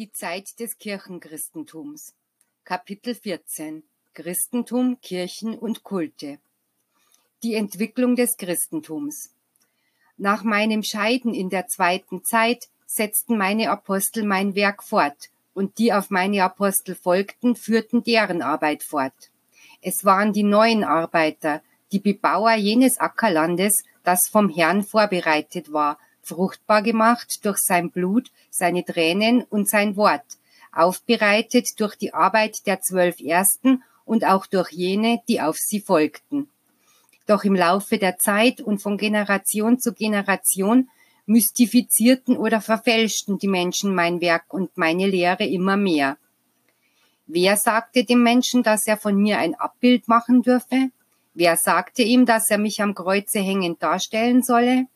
3. Die Zeit des Kirchenchristentums. Kapitel 14. Christentum, Kirchen und Kulte. Die Entwicklung des Christentums. Nach meinem Scheiden in der zweiten Zeit setzten meine Apostel mein Werk fort, und die auf meine Apostel folgten, führten deren Arbeit fort. Es waren die neuen Arbeiter, die Bebauer jenes Ackerlandes, das vom Herrn vorbereitet war, fruchtbar gemacht durch sein Blut, seine Tränen und sein Wort, aufbereitet durch die Arbeit der zwölf Ersten und auch durch jene, die auf sie folgten. Doch im Laufe der Zeit und von Generation zu Generation mystifizierten oder verfälschten die Menschen mein Werk und meine Lehre immer mehr. Wer sagte dem Menschen, dass er von mir ein Abbild machen dürfe? Wer sagte ihm, dass er mich am Kreuze hängend darstellen solle?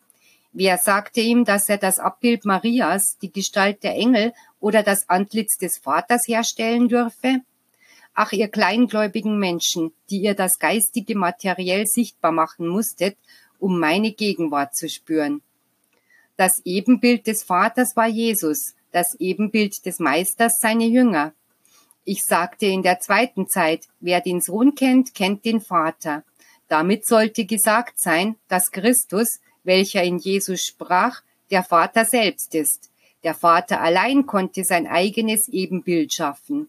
Wer sagte ihm, dass er das Abbild Marias, die Gestalt der Engel oder das Antlitz des Vaters herstellen dürfe? Ach, ihr kleingläubigen Menschen, die ihr das Geistige materiell sichtbar machen musstet, um meine Gegenwart zu spüren. Das Ebenbild des Vaters war Jesus, das Ebenbild des Meisters seine Jünger. Ich sagte in der zweiten Zeit, wer den Sohn kennt, kennt den Vater. Damit sollte gesagt sein, dass Christus, welcher in Jesus sprach, der Vater selbst ist. Der Vater allein konnte sein eigenes Ebenbild schaffen.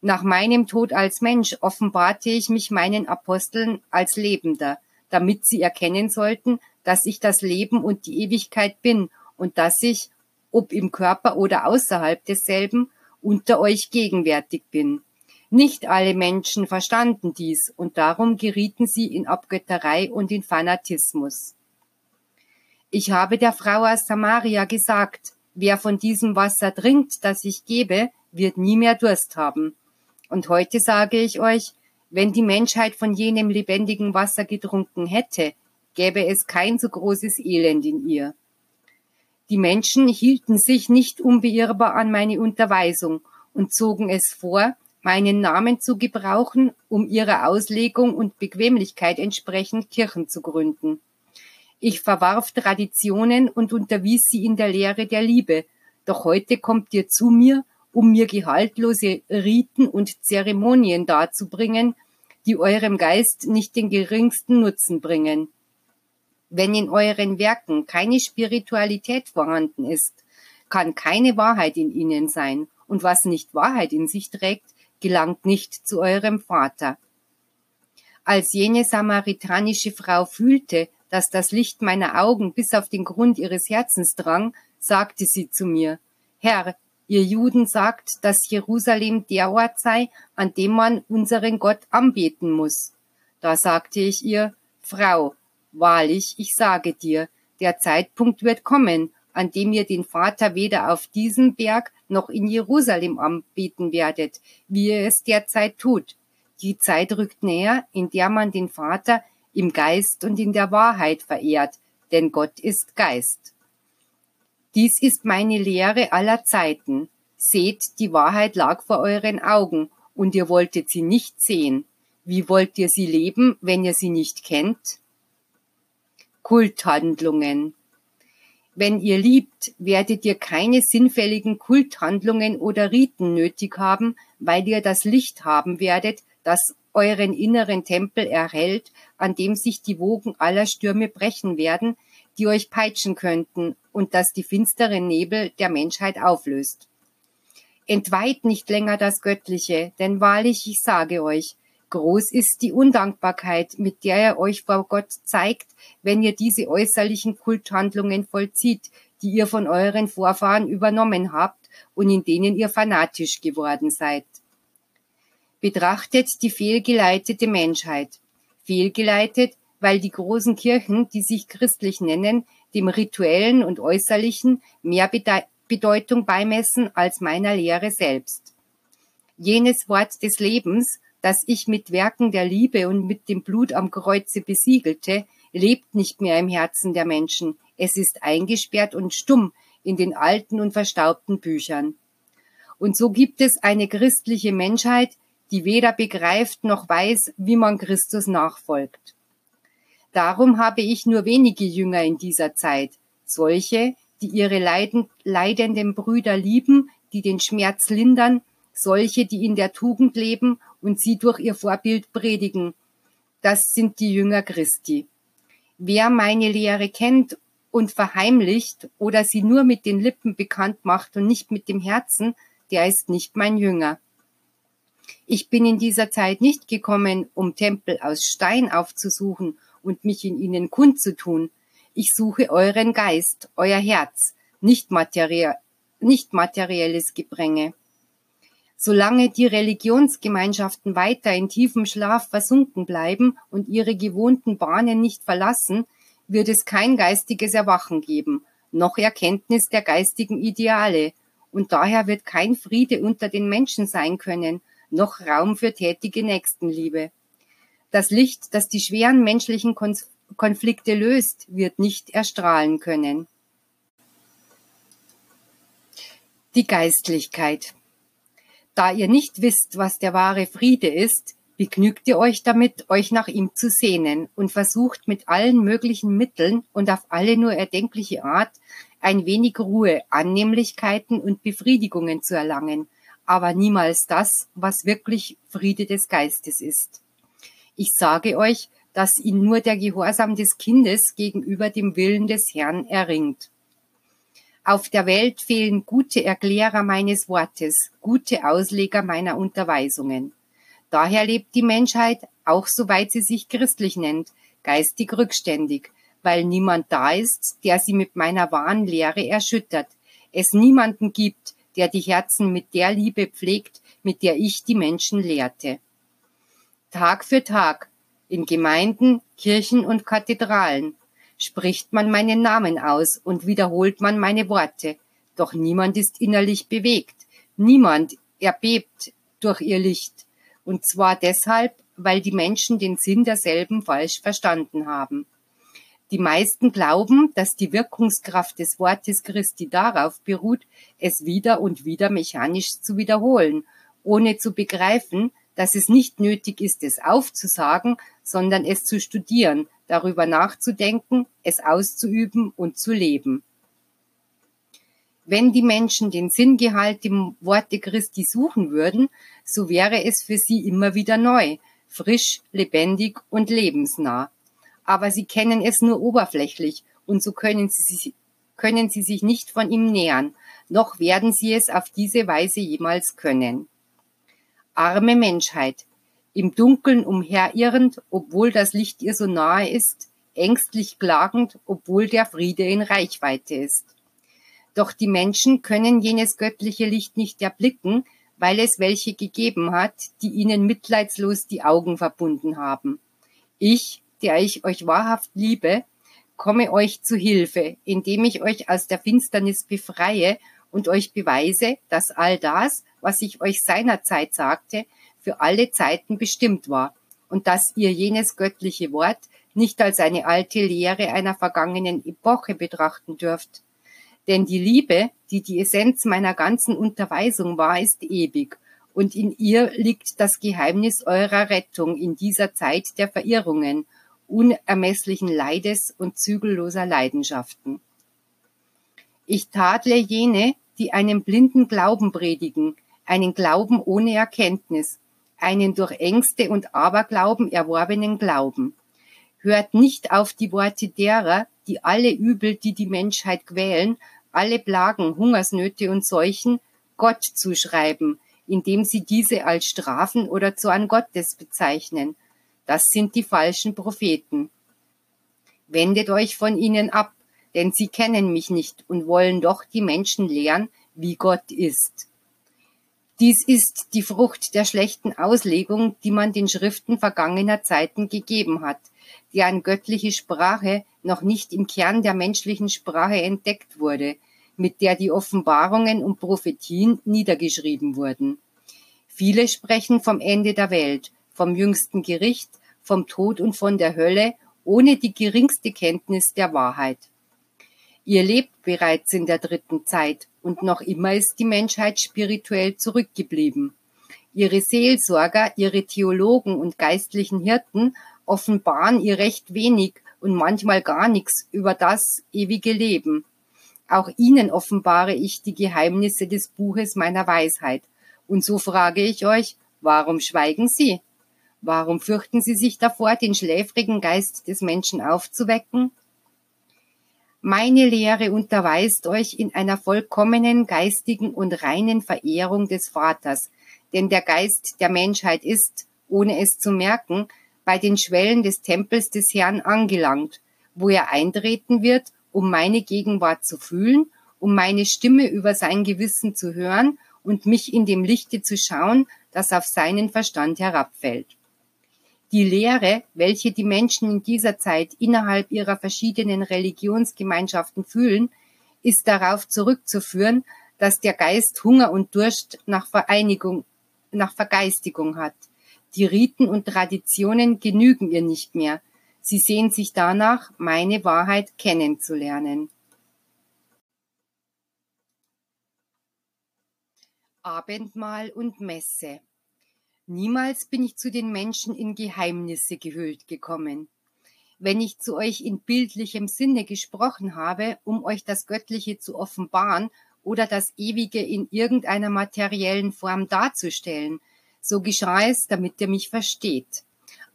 Nach meinem Tod als Mensch offenbarte ich mich meinen Aposteln als Lebender, damit sie erkennen sollten, dass ich das Leben und die Ewigkeit bin und dass ich, ob im Körper oder außerhalb desselben, unter euch gegenwärtig bin. Nicht alle Menschen verstanden dies und darum gerieten sie in Abgötterei und in Fanatismus. Ich habe der Frau aus Samaria gesagt, wer von diesem Wasser trinkt, das ich gebe, wird nie mehr Durst haben. Und heute sage ich euch, wenn die Menschheit von jenem lebendigen Wasser getrunken hätte, gäbe es kein so großes Elend in ihr. Die Menschen hielten sich nicht unbeirrbar an meine Unterweisung und zogen es vor, meinen Namen zu gebrauchen, um ihrer Auslegung und Bequemlichkeit entsprechend Kirchen zu gründen. Ich verwarf Traditionen und unterwies sie in der Lehre der Liebe. Doch heute kommt ihr zu mir, um mir gehaltlose Riten und Zeremonien darzubringen, die eurem Geist nicht den geringsten Nutzen bringen. Wenn in euren Werken keine Spiritualität vorhanden ist, kann keine Wahrheit in ihnen sein, und was nicht Wahrheit in sich trägt, gelangt nicht zu eurem Vater. Als jene samaritanische Frau fühlte, dass das Licht meiner Augen bis auf den Grund ihres Herzens drang, sagte sie zu mir, Herr, ihr Juden sagt, dass Jerusalem der Ort sei, an dem man unseren Gott anbeten muss. Da sagte ich ihr, Frau, wahrlich, ich sage dir, der Zeitpunkt wird kommen, an dem ihr den Vater weder auf diesem Berg noch in Jerusalem anbeten werdet, wie ihr es derzeit tut. Die Zeit rückt näher, in der man den Vater im Geist und in der Wahrheit verehrt, denn Gott ist Geist. Dies ist meine Lehre aller Zeiten. Seht, die Wahrheit lag vor euren Augen, und ihr wolltet sie nicht sehen. Wie wollt ihr sie leben, wenn ihr sie nicht kennt? Kulthandlungen. Wenn ihr liebt, werdet ihr keine sinnfälligen Kulthandlungen oder Riten nötig haben, weil ihr das Licht haben werdet, das euren inneren Tempel erhält, an dem sich die Wogen aller Stürme brechen werden, die euch peitschen könnten und das die finsteren Nebel der Menschheit auflöst. Entweiht nicht länger das Göttliche, denn wahrlich, ich sage euch, groß ist die Undankbarkeit, mit der er euch vor Gott zeigt, wenn ihr diese äußerlichen Kulthandlungen vollzieht, die ihr von euren Vorfahren übernommen habt und in denen ihr fanatisch geworden seid. Betrachtet die fehlgeleitete Menschheit. Fehlgeleitet, weil die großen Kirchen, die sich christlich nennen, dem rituellen und äußerlichen mehr Bedeutung beimessen als meiner Lehre selbst. Jenes Wort des Lebens, das ich mit Werken der Liebe und mit dem Blut am Kreuze besiegelte, lebt nicht mehr im Herzen der Menschen. Es ist eingesperrt und stumm in den alten und verstaubten Büchern. Und so gibt es eine christliche Menschheit, die weder begreift noch weiß, wie man Christus nachfolgt. Darum habe ich nur wenige Jünger in dieser Zeit, solche, die ihre leiden, leidenden Brüder lieben, die den Schmerz lindern, solche, die in der Tugend leben und sie durch ihr Vorbild predigen. Das sind die Jünger Christi. Wer meine Lehre kennt und verheimlicht oder sie nur mit den Lippen bekannt macht und nicht mit dem Herzen, der ist nicht mein Jünger. Ich bin in dieser Zeit nicht gekommen, um Tempel aus Stein aufzusuchen und mich in ihnen kundzutun. Ich suche euren Geist, euer Herz, nicht, materie nicht materielles Gebränge. Solange die Religionsgemeinschaften weiter in tiefem Schlaf versunken bleiben und ihre gewohnten Bahnen nicht verlassen, wird es kein geistiges Erwachen geben, noch Erkenntnis der geistigen Ideale, und daher wird kein Friede unter den Menschen sein können, noch Raum für tätige Nächstenliebe. Das Licht, das die schweren menschlichen Konflikte löst, wird nicht erstrahlen können. Die Geistlichkeit. Da ihr nicht wisst, was der wahre Friede ist, begnügt ihr euch damit, euch nach ihm zu sehnen und versucht mit allen möglichen Mitteln und auf alle nur erdenkliche Art ein wenig Ruhe, Annehmlichkeiten und Befriedigungen zu erlangen, aber niemals das, was wirklich Friede des Geistes ist. Ich sage euch, dass ihn nur der Gehorsam des Kindes gegenüber dem Willen des Herrn erringt. Auf der Welt fehlen gute Erklärer meines Wortes, gute Ausleger meiner Unterweisungen. Daher lebt die Menschheit, auch soweit sie sich christlich nennt, geistig rückständig, weil niemand da ist, der sie mit meiner wahren Lehre erschüttert, es niemanden gibt, der die Herzen mit der Liebe pflegt, mit der ich die Menschen lehrte. Tag für Tag, in Gemeinden, Kirchen und Kathedralen, spricht man meinen Namen aus und wiederholt man meine Worte, doch niemand ist innerlich bewegt, niemand erbebt durch ihr Licht, und zwar deshalb, weil die Menschen den Sinn derselben falsch verstanden haben. Die meisten glauben, dass die Wirkungskraft des Wortes Christi darauf beruht, es wieder und wieder mechanisch zu wiederholen, ohne zu begreifen, dass es nicht nötig ist, es aufzusagen, sondern es zu studieren, darüber nachzudenken, es auszuüben und zu leben. Wenn die Menschen den Sinngehalt im Worte Christi suchen würden, so wäre es für sie immer wieder neu, frisch, lebendig und lebensnah aber sie kennen es nur oberflächlich und so können sie, sich, können sie sich nicht von ihm nähern, noch werden sie es auf diese Weise jemals können. Arme Menschheit, im Dunkeln umherirrend, obwohl das Licht ihr so nahe ist, ängstlich klagend, obwohl der Friede in Reichweite ist. Doch die Menschen können jenes göttliche Licht nicht erblicken, weil es welche gegeben hat, die ihnen mitleidslos die Augen verbunden haben. Ich, der ich euch wahrhaft liebe, komme euch zu Hilfe, indem ich euch aus der Finsternis befreie und euch beweise, dass all das, was ich euch seinerzeit sagte, für alle Zeiten bestimmt war und dass ihr jenes göttliche Wort nicht als eine alte Lehre einer vergangenen Epoche betrachten dürft. Denn die Liebe, die die Essenz meiner ganzen Unterweisung war, ist ewig, und in ihr liegt das Geheimnis eurer Rettung in dieser Zeit der Verirrungen unermesslichen Leides und zügelloser Leidenschaften. Ich tadle jene, die einen blinden Glauben predigen, einen Glauben ohne Erkenntnis, einen durch Ängste und Aberglauben erworbenen Glauben. Hört nicht auf die Worte derer, die alle Übel, die die Menschheit quälen, alle Plagen, Hungersnöte und Seuchen Gott zuschreiben, indem sie diese als Strafen oder Zorn Gottes bezeichnen – das sind die falschen Propheten. Wendet euch von ihnen ab, denn sie kennen mich nicht und wollen doch die Menschen lehren, wie Gott ist. Dies ist die Frucht der schlechten Auslegung, die man den Schriften vergangener Zeiten gegeben hat, deren göttliche Sprache noch nicht im Kern der menschlichen Sprache entdeckt wurde, mit der die Offenbarungen und Prophetien niedergeschrieben wurden. Viele sprechen vom Ende der Welt, vom jüngsten Gericht, vom Tod und von der Hölle, ohne die geringste Kenntnis der Wahrheit. Ihr lebt bereits in der dritten Zeit und noch immer ist die Menschheit spirituell zurückgeblieben. Ihre Seelsorger, ihre Theologen und geistlichen Hirten offenbaren ihr recht wenig und manchmal gar nichts über das ewige Leben. Auch ihnen offenbare ich die Geheimnisse des Buches meiner Weisheit. Und so frage ich euch, warum schweigen Sie? Warum fürchten Sie sich davor, den schläfrigen Geist des Menschen aufzuwecken? Meine Lehre unterweist euch in einer vollkommenen geistigen und reinen Verehrung des Vaters, denn der Geist der Menschheit ist, ohne es zu merken, bei den Schwellen des Tempels des Herrn angelangt, wo er eintreten wird um meine Gegenwart zu fühlen, um meine Stimme über sein Gewissen zu hören und mich in dem Lichte zu schauen, das auf seinen Verstand herabfällt. Die Lehre, welche die Menschen in dieser Zeit innerhalb ihrer verschiedenen Religionsgemeinschaften fühlen, ist darauf zurückzuführen, dass der Geist Hunger und Durst nach Vereinigung, nach Vergeistigung hat. Die Riten und Traditionen genügen ihr nicht mehr. Sie sehen sich danach, meine Wahrheit kennenzulernen. Abendmahl und Messe. Niemals bin ich zu den Menschen in Geheimnisse gehüllt gekommen. Wenn ich zu euch in bildlichem Sinne gesprochen habe, um euch das Göttliche zu offenbaren oder das Ewige in irgendeiner materiellen Form darzustellen, so geschah es, damit ihr mich versteht.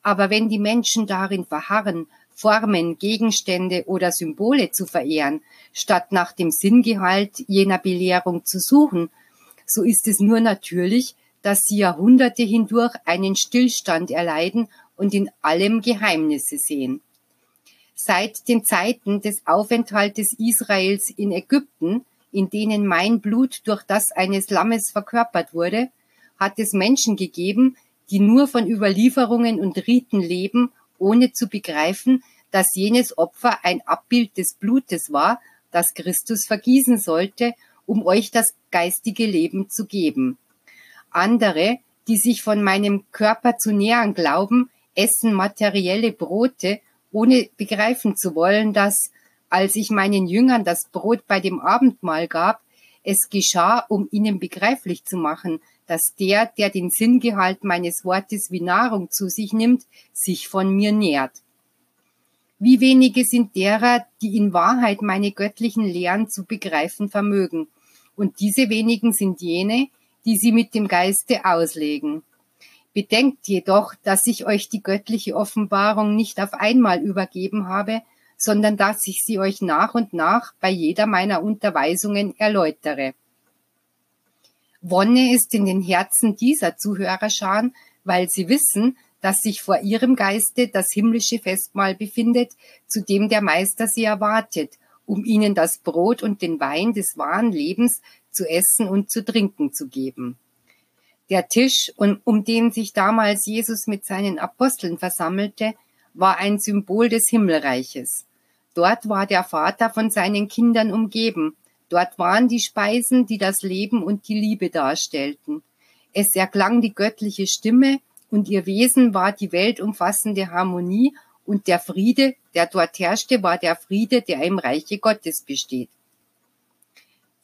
Aber wenn die Menschen darin verharren, Formen, Gegenstände oder Symbole zu verehren, statt nach dem Sinngehalt jener Belehrung zu suchen, so ist es nur natürlich, dass sie Jahrhunderte hindurch einen Stillstand erleiden und in allem Geheimnisse sehen. Seit den Zeiten des Aufenthaltes Israels in Ägypten, in denen mein Blut durch das eines Lammes verkörpert wurde, hat es Menschen gegeben, die nur von Überlieferungen und Riten leben, ohne zu begreifen, dass jenes Opfer ein Abbild des Blutes war, das Christus vergießen sollte, um euch das geistige Leben zu geben. Andere, die sich von meinem Körper zu nähern glauben, essen materielle Brote, ohne begreifen zu wollen, dass, als ich meinen Jüngern das Brot bei dem Abendmahl gab, es geschah, um ihnen begreiflich zu machen, dass der, der den Sinngehalt meines Wortes wie Nahrung zu sich nimmt, sich von mir nährt. Wie wenige sind derer, die in Wahrheit meine göttlichen Lehren zu begreifen vermögen. Und diese wenigen sind jene, die sie mit dem Geiste auslegen. Bedenkt jedoch, dass ich euch die göttliche Offenbarung nicht auf einmal übergeben habe, sondern dass ich sie euch nach und nach bei jeder meiner Unterweisungen erläutere. Wonne ist in den Herzen dieser Zuhörerscharen, weil sie wissen, dass sich vor ihrem Geiste das himmlische Festmahl befindet, zu dem der Meister sie erwartet, um ihnen das Brot und den Wein des wahren Lebens zu essen und zu trinken zu geben. Der Tisch, um den sich damals Jesus mit seinen Aposteln versammelte, war ein Symbol des Himmelreiches. Dort war der Vater von seinen Kindern umgeben, Dort waren die Speisen, die das Leben und die Liebe darstellten. Es erklang die göttliche Stimme und ihr Wesen war die weltumfassende Harmonie und der Friede, der dort herrschte, war der Friede, der im Reiche Gottes besteht.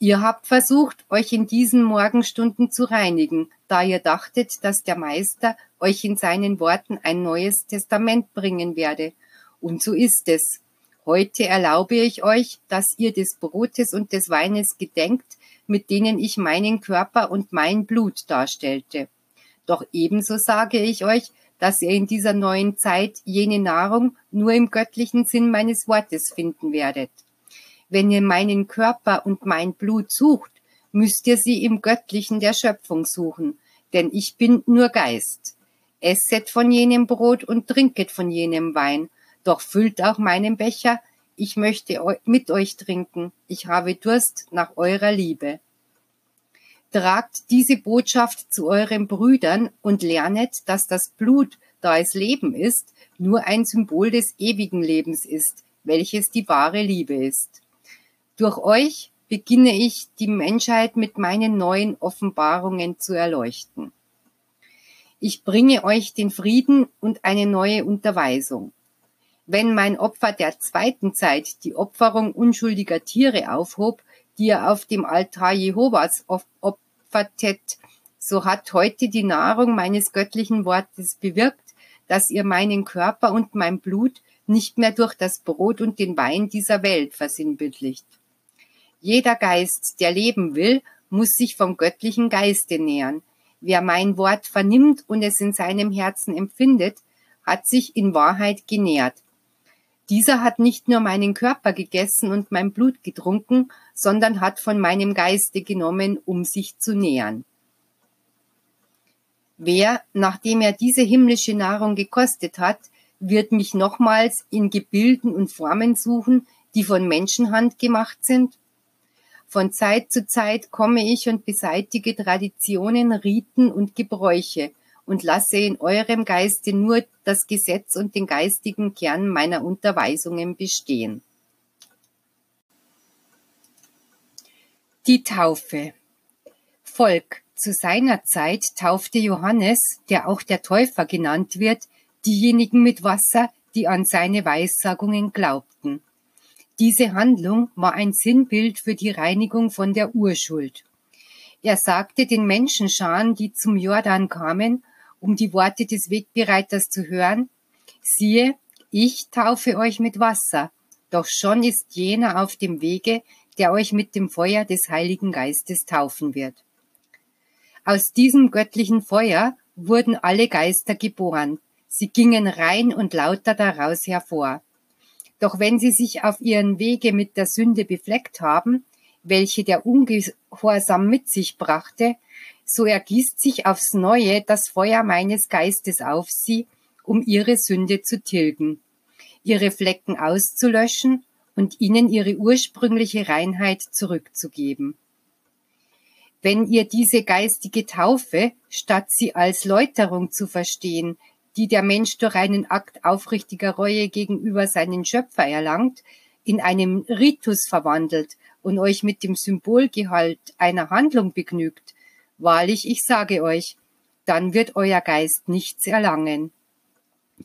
Ihr habt versucht, euch in diesen Morgenstunden zu reinigen, da ihr dachtet, dass der Meister euch in seinen Worten ein neues Testament bringen werde. Und so ist es. Heute erlaube ich euch, dass ihr des Brotes und des Weines gedenkt, mit denen ich meinen Körper und mein Blut darstellte. Doch ebenso sage ich euch, dass ihr in dieser neuen Zeit jene Nahrung nur im göttlichen Sinn meines Wortes finden werdet. Wenn ihr meinen Körper und mein Blut sucht, müsst ihr sie im Göttlichen der Schöpfung suchen, denn ich bin nur Geist. Esset von jenem Brot und trinket von jenem Wein, doch füllt auch meinen Becher, ich möchte mit euch trinken, ich habe Durst nach eurer Liebe. Tragt diese Botschaft zu euren Brüdern und lernet, dass das Blut, da es Leben ist, nur ein Symbol des ewigen Lebens ist, welches die wahre Liebe ist. Durch euch beginne ich, die Menschheit mit meinen neuen Offenbarungen zu erleuchten. Ich bringe euch den Frieden und eine neue Unterweisung. Wenn mein Opfer der zweiten Zeit die Opferung unschuldiger Tiere aufhob, die er auf dem Altar Jehovas opfertet, so hat heute die Nahrung meines göttlichen Wortes bewirkt, dass ihr meinen Körper und mein Blut nicht mehr durch das Brot und den Wein dieser Welt versinnbildlicht. Jeder Geist, der leben will, muss sich vom göttlichen Geiste nähern. Wer mein Wort vernimmt und es in seinem Herzen empfindet, hat sich in Wahrheit genährt. Dieser hat nicht nur meinen Körper gegessen und mein Blut getrunken, sondern hat von meinem Geiste genommen, um sich zu nähern. Wer, nachdem er diese himmlische Nahrung gekostet hat, wird mich nochmals in Gebilden und Formen suchen, die von Menschenhand gemacht sind? Von Zeit zu Zeit komme ich und beseitige Traditionen, Riten und Gebräuche und lasse in eurem Geiste nur das Gesetz und den geistigen Kern meiner Unterweisungen bestehen. Die Taufe Volk zu seiner Zeit taufte Johannes, der auch der Täufer genannt wird, diejenigen mit Wasser, die an seine Weissagungen glaubten. Diese Handlung war ein Sinnbild für die Reinigung von der Urschuld. Er sagte den Menschenscharen, die zum Jordan kamen, um die Worte des Wegbereiters zu hören, siehe, ich taufe euch mit Wasser, doch schon ist jener auf dem Wege, der euch mit dem Feuer des Heiligen Geistes taufen wird. Aus diesem göttlichen Feuer wurden alle Geister geboren. Sie gingen rein und lauter daraus hervor. Doch wenn sie sich auf ihren Wege mit der Sünde befleckt haben, welche der Ungehorsam mit sich brachte, so ergießt sich aufs neue das Feuer meines Geistes auf sie, um ihre Sünde zu tilgen, ihre Flecken auszulöschen und ihnen ihre ursprüngliche Reinheit zurückzugeben. Wenn ihr diese geistige Taufe, statt sie als Läuterung zu verstehen, die der Mensch durch einen Akt aufrichtiger Reue gegenüber seinen Schöpfer erlangt, in einem Ritus verwandelt und euch mit dem Symbolgehalt einer Handlung begnügt, wahrlich, ich sage euch, dann wird euer Geist nichts erlangen.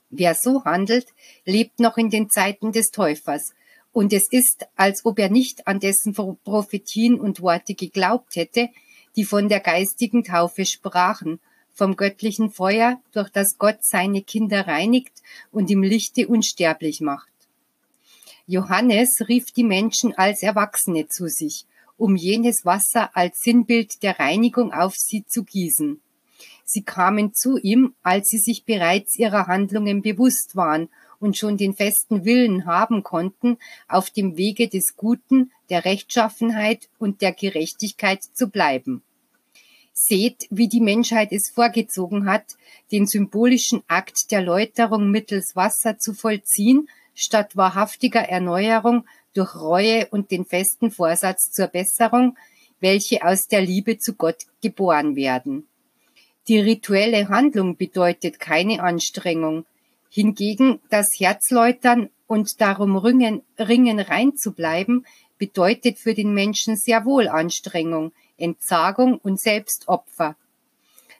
Wer so handelt, lebt noch in den Zeiten des Täufers, und es ist, als ob er nicht an dessen Prophetien und Worte geglaubt hätte, die von der geistigen Taufe sprachen, vom göttlichen Feuer, durch das Gott seine Kinder reinigt und im Lichte unsterblich macht. Johannes rief die Menschen als Erwachsene zu sich, um jenes Wasser als Sinnbild der Reinigung auf sie zu gießen. Sie kamen zu ihm, als sie sich bereits ihrer Handlungen bewusst waren und schon den festen Willen haben konnten, auf dem Wege des Guten, der Rechtschaffenheit und der Gerechtigkeit zu bleiben. Seht, wie die Menschheit es vorgezogen hat, den symbolischen Akt der Läuterung mittels Wasser zu vollziehen, statt wahrhaftiger Erneuerung durch Reue und den festen Vorsatz zur Besserung, welche aus der Liebe zu Gott geboren werden. Die rituelle Handlung bedeutet keine Anstrengung. Hingegen das Herzläutern und darum ringen, ringen rein zu bleiben, bedeutet für den Menschen sehr wohl Anstrengung, Entsagung und Selbstopfer.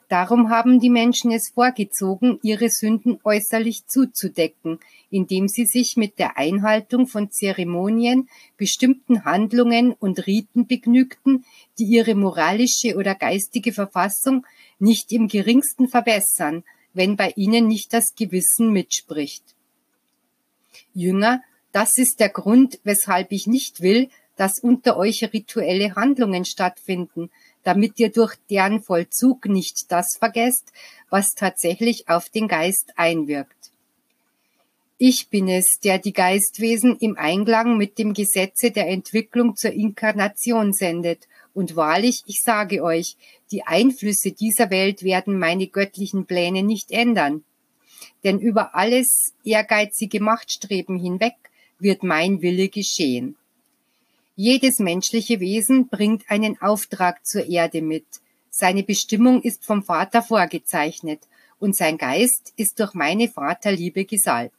Darum haben die Menschen es vorgezogen, ihre Sünden äußerlich zuzudecken, indem sie sich mit der Einhaltung von Zeremonien, bestimmten Handlungen und Riten begnügten, die ihre moralische oder geistige Verfassung nicht im geringsten verbessern, wenn bei ihnen nicht das Gewissen mitspricht. Jünger, das ist der Grund, weshalb ich nicht will, dass unter euch rituelle Handlungen stattfinden, damit ihr durch deren Vollzug nicht das vergesst, was tatsächlich auf den Geist einwirkt. Ich bin es, der die Geistwesen im Einklang mit dem Gesetze der Entwicklung zur Inkarnation sendet, und wahrlich, ich sage euch, die Einflüsse dieser Welt werden meine göttlichen Pläne nicht ändern. Denn über alles ehrgeizige Machtstreben hinweg wird mein Wille geschehen. Jedes menschliche Wesen bringt einen Auftrag zur Erde mit. Seine Bestimmung ist vom Vater vorgezeichnet und sein Geist ist durch meine Vaterliebe gesalbt.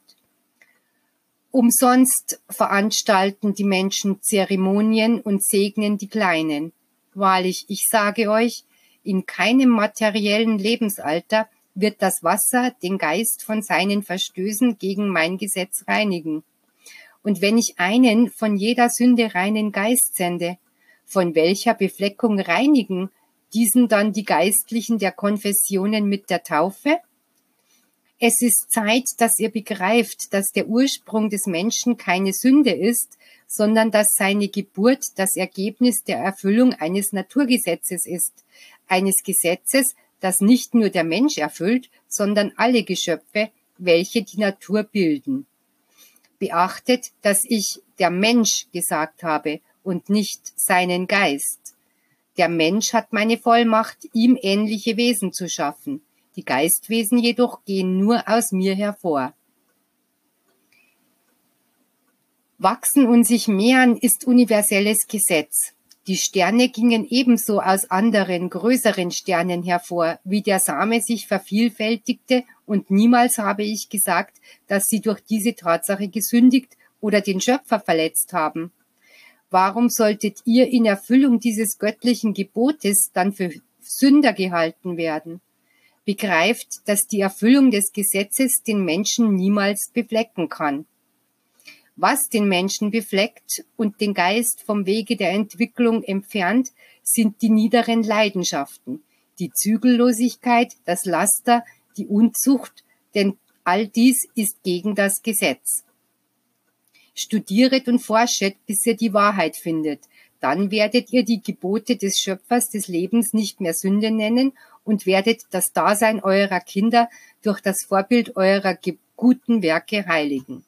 Umsonst veranstalten die Menschen Zeremonien und segnen die Kleinen. Wahrlich, ich sage euch, in keinem materiellen Lebensalter wird das Wasser den Geist von seinen Verstößen gegen mein Gesetz reinigen. Und wenn ich einen von jeder Sünde reinen Geist sende, von welcher Befleckung reinigen diesen dann die Geistlichen der Konfessionen mit der Taufe? Es ist Zeit, dass ihr begreift, dass der Ursprung des Menschen keine Sünde ist, sondern dass seine Geburt das Ergebnis der Erfüllung eines Naturgesetzes ist, eines Gesetzes, das nicht nur der Mensch erfüllt, sondern alle Geschöpfe, welche die Natur bilden. Beachtet, dass ich der Mensch gesagt habe und nicht seinen Geist. Der Mensch hat meine Vollmacht, ihm ähnliche Wesen zu schaffen. Die Geistwesen jedoch gehen nur aus mir hervor. Wachsen und sich mehren ist universelles Gesetz. Die Sterne gingen ebenso aus anderen, größeren Sternen hervor, wie der Same sich vervielfältigte, und niemals habe ich gesagt, dass sie durch diese Tatsache gesündigt oder den Schöpfer verletzt haben. Warum solltet ihr in Erfüllung dieses göttlichen Gebotes dann für Sünder gehalten werden? begreift, dass die Erfüllung des Gesetzes den Menschen niemals beflecken kann. Was den Menschen befleckt und den Geist vom Wege der Entwicklung entfernt, sind die niederen Leidenschaften, die Zügellosigkeit, das Laster, die Unzucht, denn all dies ist gegen das Gesetz. Studieret und forschet, bis ihr die Wahrheit findet, dann werdet ihr die Gebote des Schöpfers des Lebens nicht mehr Sünde nennen und werdet das Dasein eurer Kinder durch das Vorbild eurer guten Werke heiligen.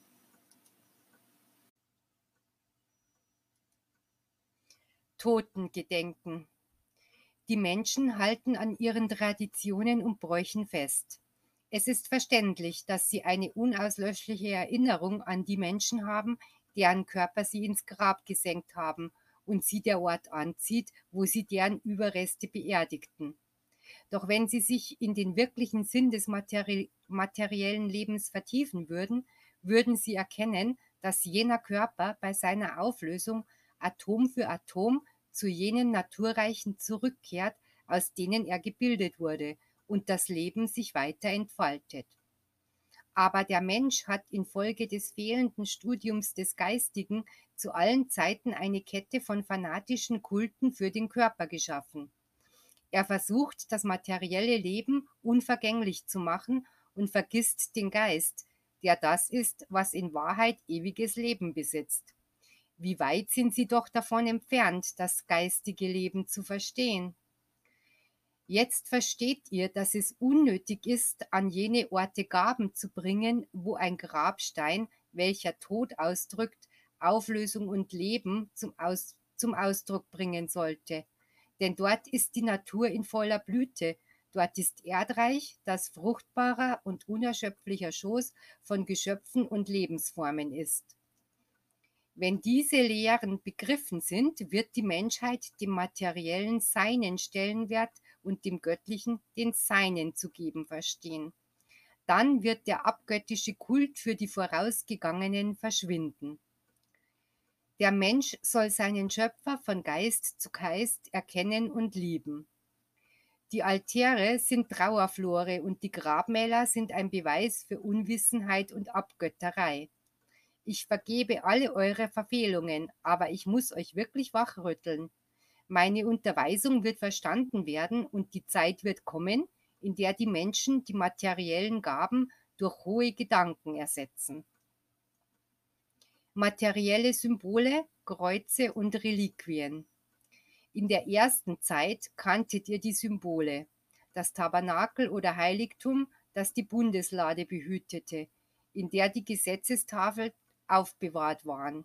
Totengedenken. Die Menschen halten an ihren Traditionen und Bräuchen fest. Es ist verständlich, dass sie eine unauslöschliche Erinnerung an die Menschen haben, deren Körper sie ins Grab gesenkt haben und sie der Ort anzieht, wo sie deren Überreste beerdigten. Doch wenn sie sich in den wirklichen Sinn des materi materiellen Lebens vertiefen würden, würden sie erkennen, dass jener Körper bei seiner Auflösung Atom für Atom zu jenen Naturreichen zurückkehrt, aus denen er gebildet wurde, und das Leben sich weiter entfaltet. Aber der Mensch hat infolge des fehlenden Studiums des Geistigen zu allen Zeiten eine Kette von fanatischen Kulten für den Körper geschaffen. Er versucht, das materielle Leben unvergänglich zu machen und vergisst den Geist, der das ist, was in Wahrheit ewiges Leben besitzt. Wie weit sind Sie doch davon entfernt, das geistige Leben zu verstehen? Jetzt versteht ihr, dass es unnötig ist, an jene Orte Gaben zu bringen, wo ein Grabstein, welcher Tod ausdrückt, Auflösung und Leben zum, Aus, zum Ausdruck bringen sollte. Denn dort ist die Natur in voller Blüte, dort ist Erdreich, das fruchtbarer und unerschöpflicher Schoß von Geschöpfen und Lebensformen ist. Wenn diese Lehren begriffen sind, wird die Menschheit dem materiellen seinen Stellenwert und dem göttlichen den seinen zu geben verstehen. Dann wird der abgöttische Kult für die Vorausgegangenen verschwinden. Der Mensch soll seinen Schöpfer von Geist zu Geist erkennen und lieben. Die Altäre sind Trauerflore und die Grabmäler sind ein Beweis für Unwissenheit und Abgötterei. Ich vergebe alle eure Verfehlungen, aber ich muss euch wirklich wachrütteln. Meine Unterweisung wird verstanden werden und die Zeit wird kommen, in der die Menschen die materiellen Gaben durch hohe Gedanken ersetzen materielle Symbole, Kreuze und Reliquien. In der ersten Zeit kanntet ihr die Symbole, das Tabernakel oder Heiligtum, das die Bundeslade behütete, in der die Gesetzestafel aufbewahrt waren.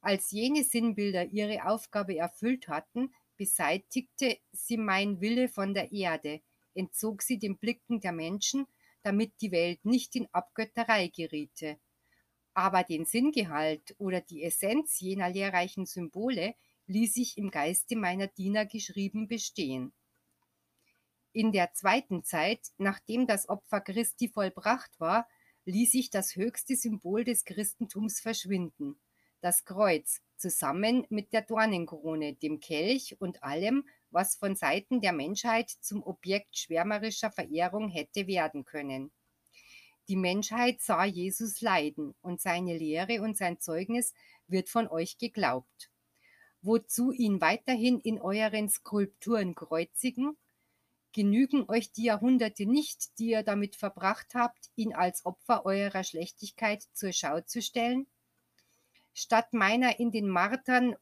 Als jene Sinnbilder ihre Aufgabe erfüllt hatten, beseitigte sie mein Wille von der Erde, entzog sie den Blicken der Menschen, damit die Welt nicht in Abgötterei geriete aber den Sinngehalt oder die Essenz jener lehrreichen Symbole ließ ich im Geiste meiner Diener geschrieben bestehen. In der zweiten Zeit, nachdem das Opfer Christi vollbracht war, ließ ich das höchste Symbol des Christentums verschwinden, das Kreuz, zusammen mit der Dornenkrone, dem Kelch und allem, was von Seiten der Menschheit zum Objekt schwärmerischer Verehrung hätte werden können. Die Menschheit sah Jesus leiden und seine Lehre und sein Zeugnis wird von euch geglaubt. Wozu ihn weiterhin in euren Skulpturen kreuzigen? Genügen euch die Jahrhunderte nicht, die ihr damit verbracht habt, ihn als Opfer eurer Schlechtigkeit zur Schau zu stellen? Statt meiner in den Martern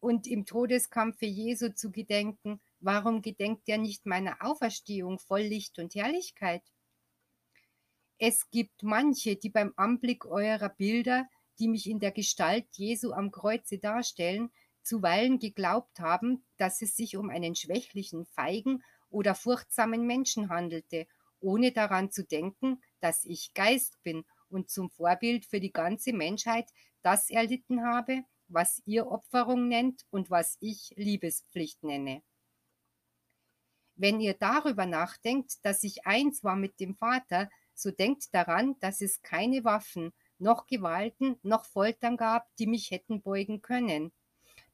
und im Todeskampfe Jesu zu gedenken, warum gedenkt er nicht meiner Auferstehung voll Licht und Herrlichkeit? Es gibt manche, die beim Anblick eurer Bilder, die mich in der Gestalt Jesu am Kreuze darstellen, zuweilen geglaubt haben, dass es sich um einen schwächlichen, feigen oder furchtsamen Menschen handelte, ohne daran zu denken, dass ich Geist bin und zum Vorbild für die ganze Menschheit das erlitten habe, was ihr Opferung nennt und was ich Liebespflicht nenne. Wenn ihr darüber nachdenkt, dass ich eins war mit dem Vater, so denkt daran, dass es keine Waffen, noch Gewalten, noch Foltern gab, die mich hätten beugen können.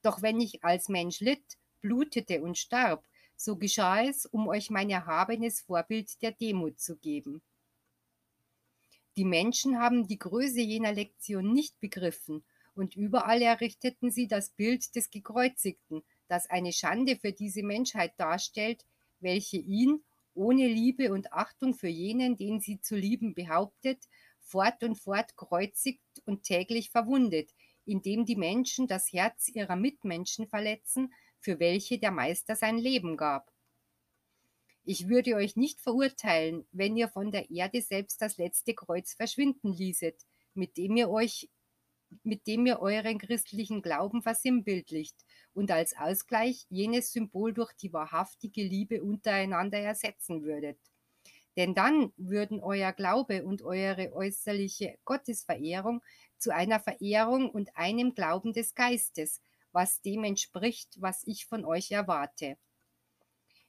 Doch wenn ich als Mensch litt, blutete und starb, so geschah es, um euch mein erhabenes Vorbild der Demut zu geben. Die Menschen haben die Größe jener Lektion nicht begriffen, und überall errichteten sie das Bild des Gekreuzigten, das eine Schande für diese Menschheit darstellt, welche ihn, ohne Liebe und Achtung für jenen, den sie zu lieben behauptet, fort und fort kreuzigt und täglich verwundet, indem die Menschen das Herz ihrer Mitmenschen verletzen, für welche der Meister sein Leben gab. Ich würde euch nicht verurteilen, wenn ihr von der Erde selbst das letzte Kreuz verschwinden ließet, mit dem ihr euch mit dem ihr euren christlichen Glauben versinnbildlicht und als Ausgleich jenes Symbol durch die wahrhaftige Liebe untereinander ersetzen würdet. Denn dann würden euer Glaube und eure äußerliche Gottesverehrung zu einer Verehrung und einem Glauben des Geistes, was dem entspricht, was ich von euch erwarte.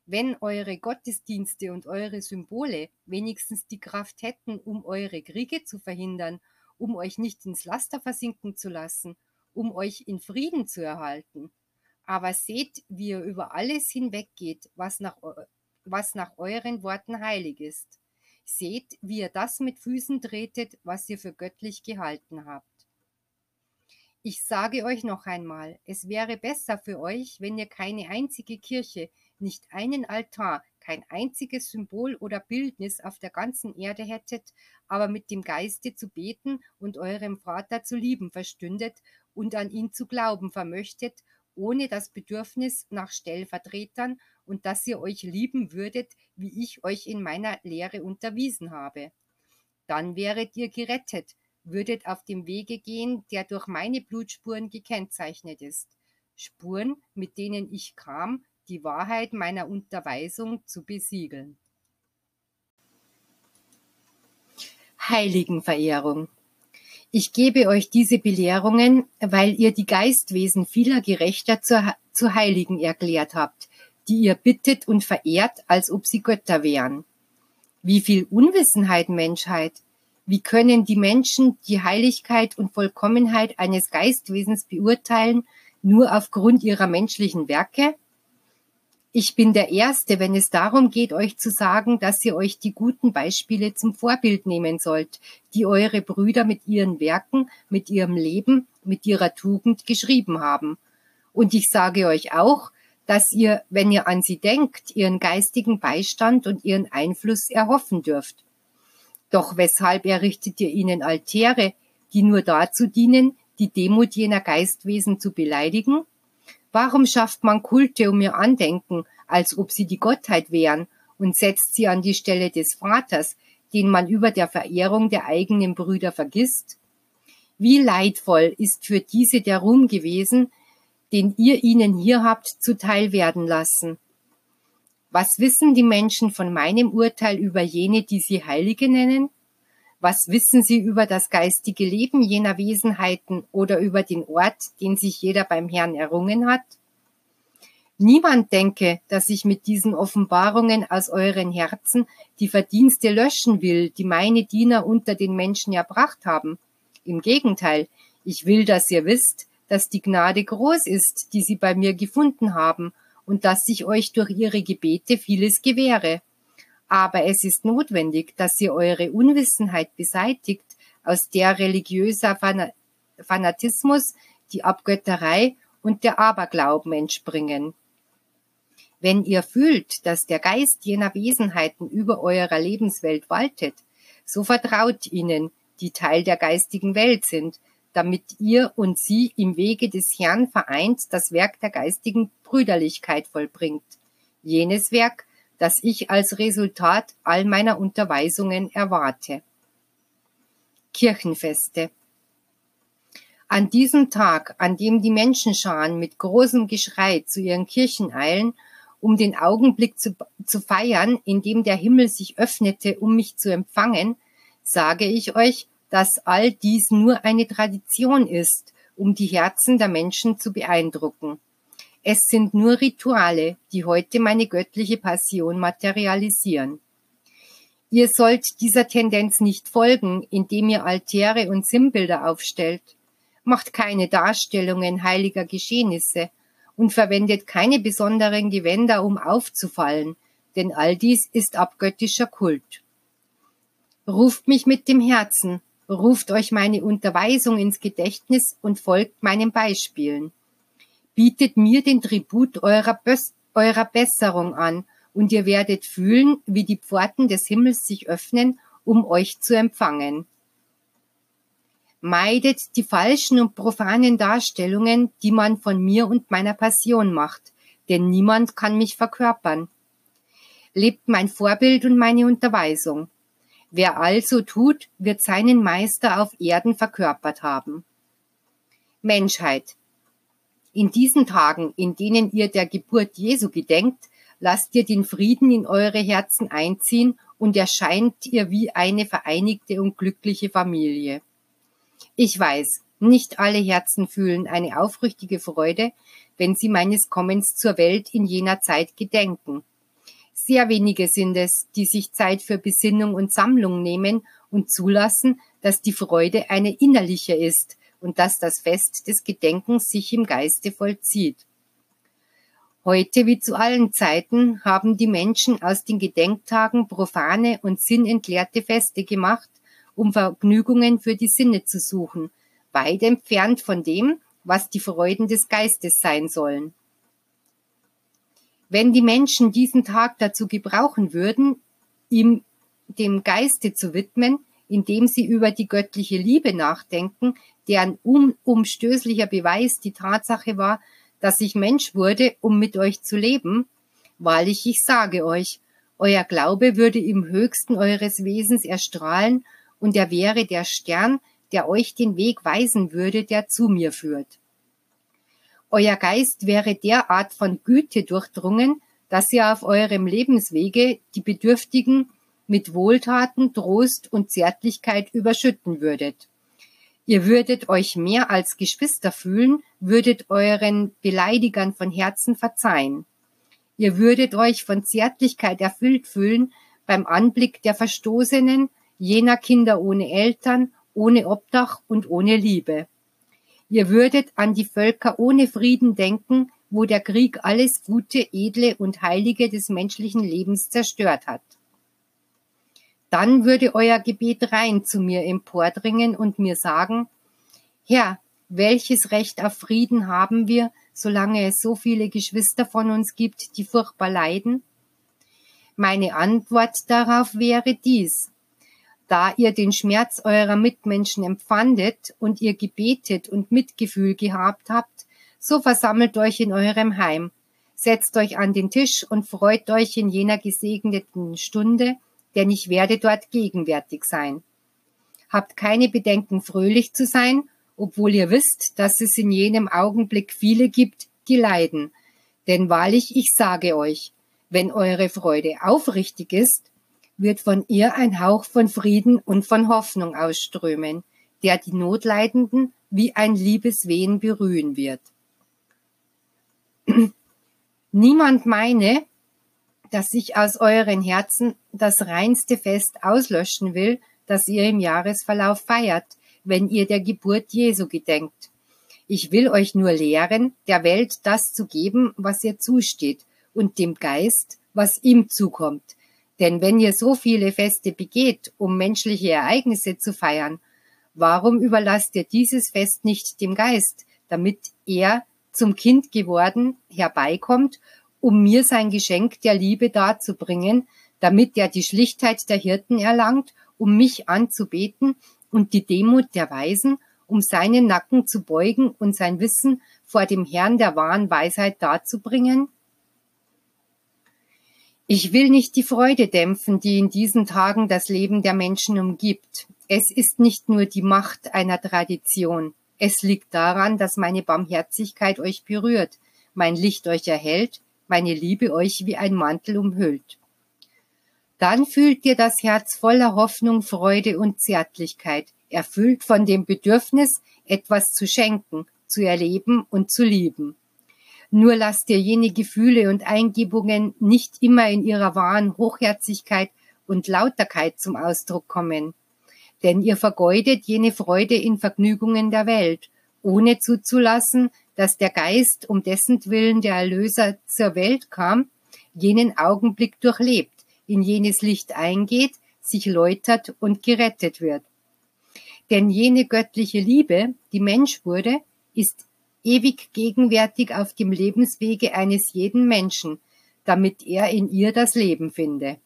Wenn eure Gottesdienste und eure Symbole wenigstens die Kraft hätten, um eure Kriege zu verhindern, um euch nicht ins Laster versinken zu lassen, um euch in Frieden zu erhalten. Aber seht, wie ihr über alles hinweggeht, was nach, was nach euren Worten heilig ist. Seht, wie ihr das mit Füßen tretet, was ihr für göttlich gehalten habt. Ich sage euch noch einmal, es wäre besser für euch, wenn ihr keine einzige Kirche, nicht einen Altar, kein einziges Symbol oder Bildnis auf der ganzen Erde hättet, aber mit dem Geiste zu beten und eurem Vater zu lieben verstündet und an ihn zu glauben vermöchtet, ohne das Bedürfnis nach Stellvertretern und dass ihr euch lieben würdet, wie ich euch in meiner Lehre unterwiesen habe. Dann wäret ihr gerettet, würdet auf dem Wege gehen, der durch meine Blutspuren gekennzeichnet ist. Spuren, mit denen ich kam, die Wahrheit meiner Unterweisung zu besiegeln. Heiligenverehrung. Ich gebe euch diese Belehrungen, weil ihr die Geistwesen vieler Gerechter zu, zu Heiligen erklärt habt, die ihr bittet und verehrt, als ob sie Götter wären. Wie viel Unwissenheit Menschheit! Wie können die Menschen die Heiligkeit und Vollkommenheit eines Geistwesens beurteilen, nur aufgrund ihrer menschlichen Werke? Ich bin der Erste, wenn es darum geht, euch zu sagen, dass ihr euch die guten Beispiele zum Vorbild nehmen sollt, die eure Brüder mit ihren Werken, mit ihrem Leben, mit ihrer Tugend geschrieben haben. Und ich sage euch auch, dass ihr, wenn ihr an sie denkt, ihren geistigen Beistand und ihren Einfluss erhoffen dürft. Doch weshalb errichtet ihr ihnen Altäre, die nur dazu dienen, die Demut jener Geistwesen zu beleidigen? Warum schafft man Kulte um ihr Andenken, als ob sie die Gottheit wären, und setzt sie an die Stelle des Vaters, den man über der Verehrung der eigenen Brüder vergisst? Wie leidvoll ist für diese der Ruhm gewesen, den ihr ihnen hier habt zuteil werden lassen. Was wissen die Menschen von meinem Urteil über jene, die sie Heilige nennen? Was wissen sie über das geistige Leben jener Wesenheiten oder über den Ort, den sich jeder beim Herrn errungen hat? Niemand denke, dass ich mit diesen Offenbarungen aus euren Herzen die Verdienste löschen will, die meine Diener unter den Menschen erbracht haben. Im Gegenteil, ich will, dass ihr wisst, dass die Gnade groß ist, die sie bei mir gefunden haben, und dass ich euch durch ihre Gebete vieles gewähre. Aber es ist notwendig, dass ihr eure Unwissenheit beseitigt, aus der religiöser Fanatismus, die Abgötterei und der Aberglauben entspringen. Wenn ihr fühlt, dass der Geist jener Wesenheiten über eurer Lebenswelt waltet, so vertraut ihnen, die Teil der geistigen Welt sind, damit ihr und sie im Wege des Herrn vereint das Werk der geistigen Brüderlichkeit vollbringt. Jenes Werk, das ich als Resultat all meiner Unterweisungen erwarte. Kirchenfeste An diesem Tag, an dem die Menschenscharen mit großem Geschrei zu ihren Kirchen eilen um den Augenblick zu, zu feiern, in dem der Himmel sich öffnete, um mich zu empfangen, sage ich euch, dass all dies nur eine Tradition ist, um die Herzen der Menschen zu beeindrucken. Es sind nur Rituale, die heute meine göttliche Passion materialisieren. Ihr sollt dieser Tendenz nicht folgen, indem ihr Altäre und Sinnbilder aufstellt. Macht keine Darstellungen heiliger Geschehnisse, und verwendet keine besonderen Gewänder, um aufzufallen, denn all dies ist abgöttischer Kult. Ruft mich mit dem Herzen, ruft euch meine Unterweisung ins Gedächtnis und folgt meinen Beispielen. Bietet mir den Tribut eurer, Bös eurer Besserung an, und ihr werdet fühlen, wie die Pforten des Himmels sich öffnen, um euch zu empfangen. Meidet die falschen und profanen Darstellungen, die man von mir und meiner Passion macht, denn niemand kann mich verkörpern. Lebt mein Vorbild und meine Unterweisung. Wer also tut, wird seinen Meister auf Erden verkörpert haben. Menschheit. In diesen Tagen, in denen ihr der Geburt Jesu gedenkt, lasst ihr den Frieden in eure Herzen einziehen und erscheint ihr wie eine vereinigte und glückliche Familie. Ich weiß, nicht alle Herzen fühlen eine aufrichtige Freude, wenn sie meines Kommens zur Welt in jener Zeit gedenken. Sehr wenige sind es, die sich Zeit für Besinnung und Sammlung nehmen und zulassen, dass die Freude eine innerliche ist und dass das Fest des Gedenkens sich im Geiste vollzieht. Heute wie zu allen Zeiten haben die Menschen aus den Gedenktagen profane und sinnentleerte Feste gemacht, um Vergnügungen für die Sinne zu suchen, weit entfernt von dem, was die Freuden des Geistes sein sollen. Wenn die Menschen diesen Tag dazu gebrauchen würden, ihm dem Geiste zu widmen, indem sie über die göttliche Liebe nachdenken, deren unumstößlicher Beweis die Tatsache war, dass ich Mensch wurde, um mit euch zu leben, wahrlich ich sage euch, euer Glaube würde im höchsten eures Wesens erstrahlen und er wäre der Stern, der euch den Weg weisen würde, der zu mir führt. Euer Geist wäre derart von Güte durchdrungen, dass ihr auf eurem Lebenswege die Bedürftigen mit Wohltaten, Trost und Zärtlichkeit überschütten würdet. Ihr würdet euch mehr als Geschwister fühlen, würdet euren Beleidigern von Herzen verzeihen. Ihr würdet euch von Zärtlichkeit erfüllt fühlen beim Anblick der Verstoßenen, jener Kinder ohne Eltern, ohne Obdach und ohne Liebe. Ihr würdet an die Völker ohne Frieden denken, wo der Krieg alles Gute, Edle und Heilige des menschlichen Lebens zerstört hat. Dann würde euer Gebet rein zu mir empordringen und mir sagen, Herr, welches Recht auf Frieden haben wir, solange es so viele Geschwister von uns gibt, die furchtbar leiden? Meine Antwort darauf wäre dies da ihr den Schmerz eurer Mitmenschen empfandet und ihr gebetet und Mitgefühl gehabt habt, so versammelt euch in eurem Heim, setzt euch an den Tisch und freut euch in jener gesegneten Stunde, denn ich werde dort gegenwärtig sein. Habt keine Bedenken, fröhlich zu sein, obwohl ihr wisst, dass es in jenem Augenblick viele gibt, die leiden. Denn wahrlich, ich sage euch, wenn eure Freude aufrichtig ist, wird von ihr ein Hauch von Frieden und von Hoffnung ausströmen, der die Notleidenden wie ein Liebeswehen berühren wird. Niemand meine, dass ich aus euren Herzen das reinste Fest auslöschen will, das ihr im Jahresverlauf feiert, wenn ihr der Geburt Jesu gedenkt. Ich will euch nur lehren, der Welt das zu geben, was ihr zusteht, und dem Geist, was ihm zukommt, denn wenn ihr so viele Feste begeht, um menschliche Ereignisse zu feiern, warum überlasst ihr dieses Fest nicht dem Geist, damit er zum Kind geworden herbeikommt um mir sein Geschenk der Liebe darzubringen, damit er die Schlichtheit der Hirten erlangt, um mich anzubeten und die Demut der Weisen, um seinen Nacken zu beugen und sein Wissen vor dem Herrn der wahren Weisheit darzubringen? Ich will nicht die Freude dämpfen, die in diesen Tagen das Leben der Menschen umgibt. Es ist nicht nur die Macht einer Tradition. Es liegt daran, dass meine Barmherzigkeit euch berührt, mein Licht euch erhält, meine Liebe euch wie ein Mantel umhüllt. Dann fühlt ihr das Herz voller Hoffnung, Freude und Zärtlichkeit, erfüllt von dem Bedürfnis, etwas zu schenken, zu erleben und zu lieben. Nur lasst ihr jene Gefühle und Eingebungen nicht immer in ihrer wahren Hochherzigkeit und Lauterkeit zum Ausdruck kommen. Denn ihr vergeudet jene Freude in Vergnügungen der Welt, ohne zuzulassen, dass der Geist, um dessen Willen der Erlöser zur Welt kam, jenen Augenblick durchlebt, in jenes Licht eingeht, sich läutert und gerettet wird. Denn jene göttliche Liebe, die Mensch wurde, ist ewig gegenwärtig auf dem Lebenswege eines jeden Menschen, damit er in ihr das Leben finde.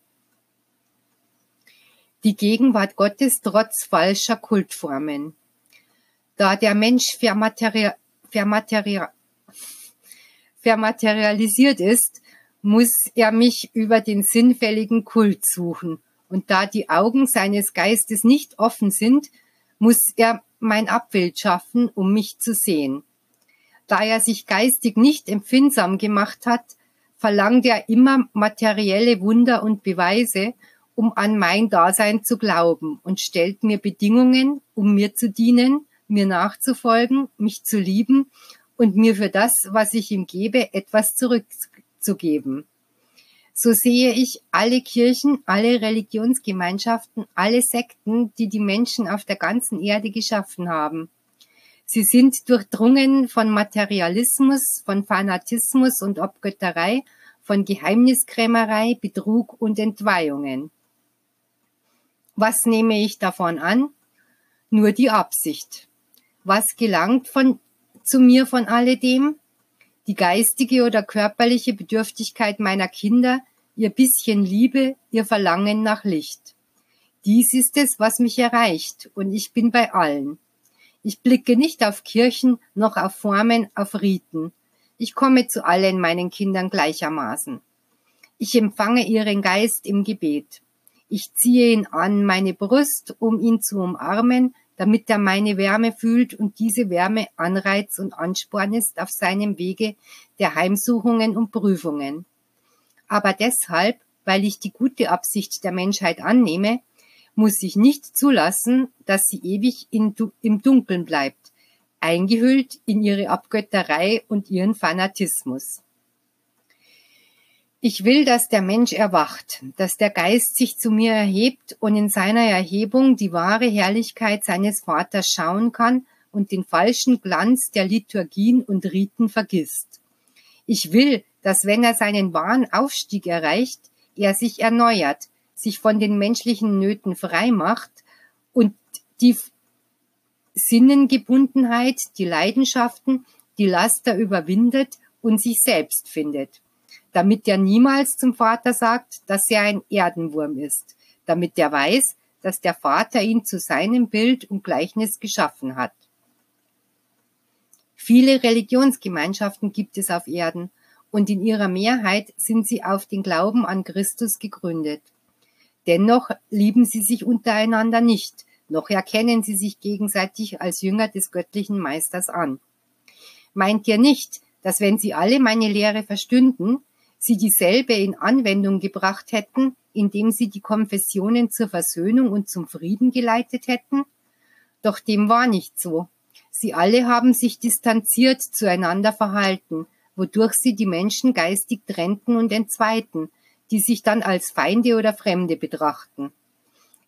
Die Gegenwart Gottes trotz falscher Kultformen. Da der Mensch vermateri vermateri vermaterialisiert ist, muss er mich über den sinnfälligen Kult suchen. Und da die Augen seines Geistes nicht offen sind, muss er mein Abbild schaffen, um mich zu sehen. Da er sich geistig nicht empfindsam gemacht hat, verlangt er immer materielle Wunder und Beweise, um an mein Dasein zu glauben und stellt mir Bedingungen, um mir zu dienen, mir nachzufolgen, mich zu lieben und mir für das, was ich ihm gebe, etwas zurückzugeben. So sehe ich alle Kirchen, alle Religionsgemeinschaften, alle Sekten, die die Menschen auf der ganzen Erde geschaffen haben. Sie sind durchdrungen von Materialismus, von Fanatismus und Abgötterei, von Geheimniskrämerei, Betrug und Entweihungen. Was nehme ich davon an? Nur die Absicht. Was gelangt von, zu mir von alledem? Die geistige oder körperliche Bedürftigkeit meiner Kinder, ihr bisschen Liebe, ihr Verlangen nach Licht. Dies ist es, was mich erreicht, und ich bin bei allen. Ich blicke nicht auf Kirchen, noch auf Formen, auf Riten. Ich komme zu allen meinen Kindern gleichermaßen. Ich empfange ihren Geist im Gebet. Ich ziehe ihn an meine Brust, um ihn zu umarmen, damit er meine Wärme fühlt und diese Wärme Anreiz und Ansporn ist auf seinem Wege der Heimsuchungen und Prüfungen. Aber deshalb, weil ich die gute Absicht der Menschheit annehme, muss ich nicht zulassen, dass sie ewig in, im Dunkeln bleibt, eingehüllt in ihre Abgötterei und ihren Fanatismus. Ich will, dass der Mensch erwacht, dass der Geist sich zu mir erhebt und in seiner Erhebung die wahre Herrlichkeit seines Vaters schauen kann und den falschen Glanz der Liturgien und Riten vergisst. Ich will, dass wenn er seinen wahren Aufstieg erreicht, er sich erneuert, sich von den menschlichen Nöten frei macht und die Sinnengebundenheit, die Leidenschaften, die Laster überwindet und sich selbst findet, damit er niemals zum Vater sagt, dass er ein Erdenwurm ist, damit er weiß, dass der Vater ihn zu seinem Bild und Gleichnis geschaffen hat. Viele Religionsgemeinschaften gibt es auf Erden und in ihrer Mehrheit sind sie auf den Glauben an Christus gegründet. Dennoch lieben sie sich untereinander nicht, noch erkennen sie sich gegenseitig als Jünger des göttlichen Meisters an. Meint ihr nicht, dass wenn sie alle meine Lehre verstünden, sie dieselbe in Anwendung gebracht hätten, indem sie die Konfessionen zur Versöhnung und zum Frieden geleitet hätten? Doch dem war nicht so. Sie alle haben sich distanziert zueinander verhalten, wodurch sie die Menschen geistig trennten und entzweiten, die sich dann als Feinde oder Fremde betrachten.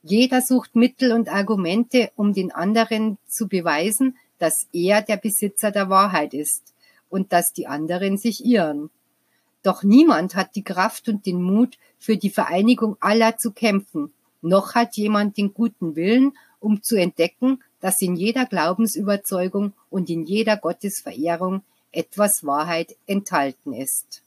Jeder sucht Mittel und Argumente, um den anderen zu beweisen, dass er der Besitzer der Wahrheit ist und dass die anderen sich irren. Doch niemand hat die Kraft und den Mut, für die Vereinigung aller zu kämpfen, noch hat jemand den guten Willen, um zu entdecken, dass in jeder Glaubensüberzeugung und in jeder Gottesverehrung etwas Wahrheit enthalten ist.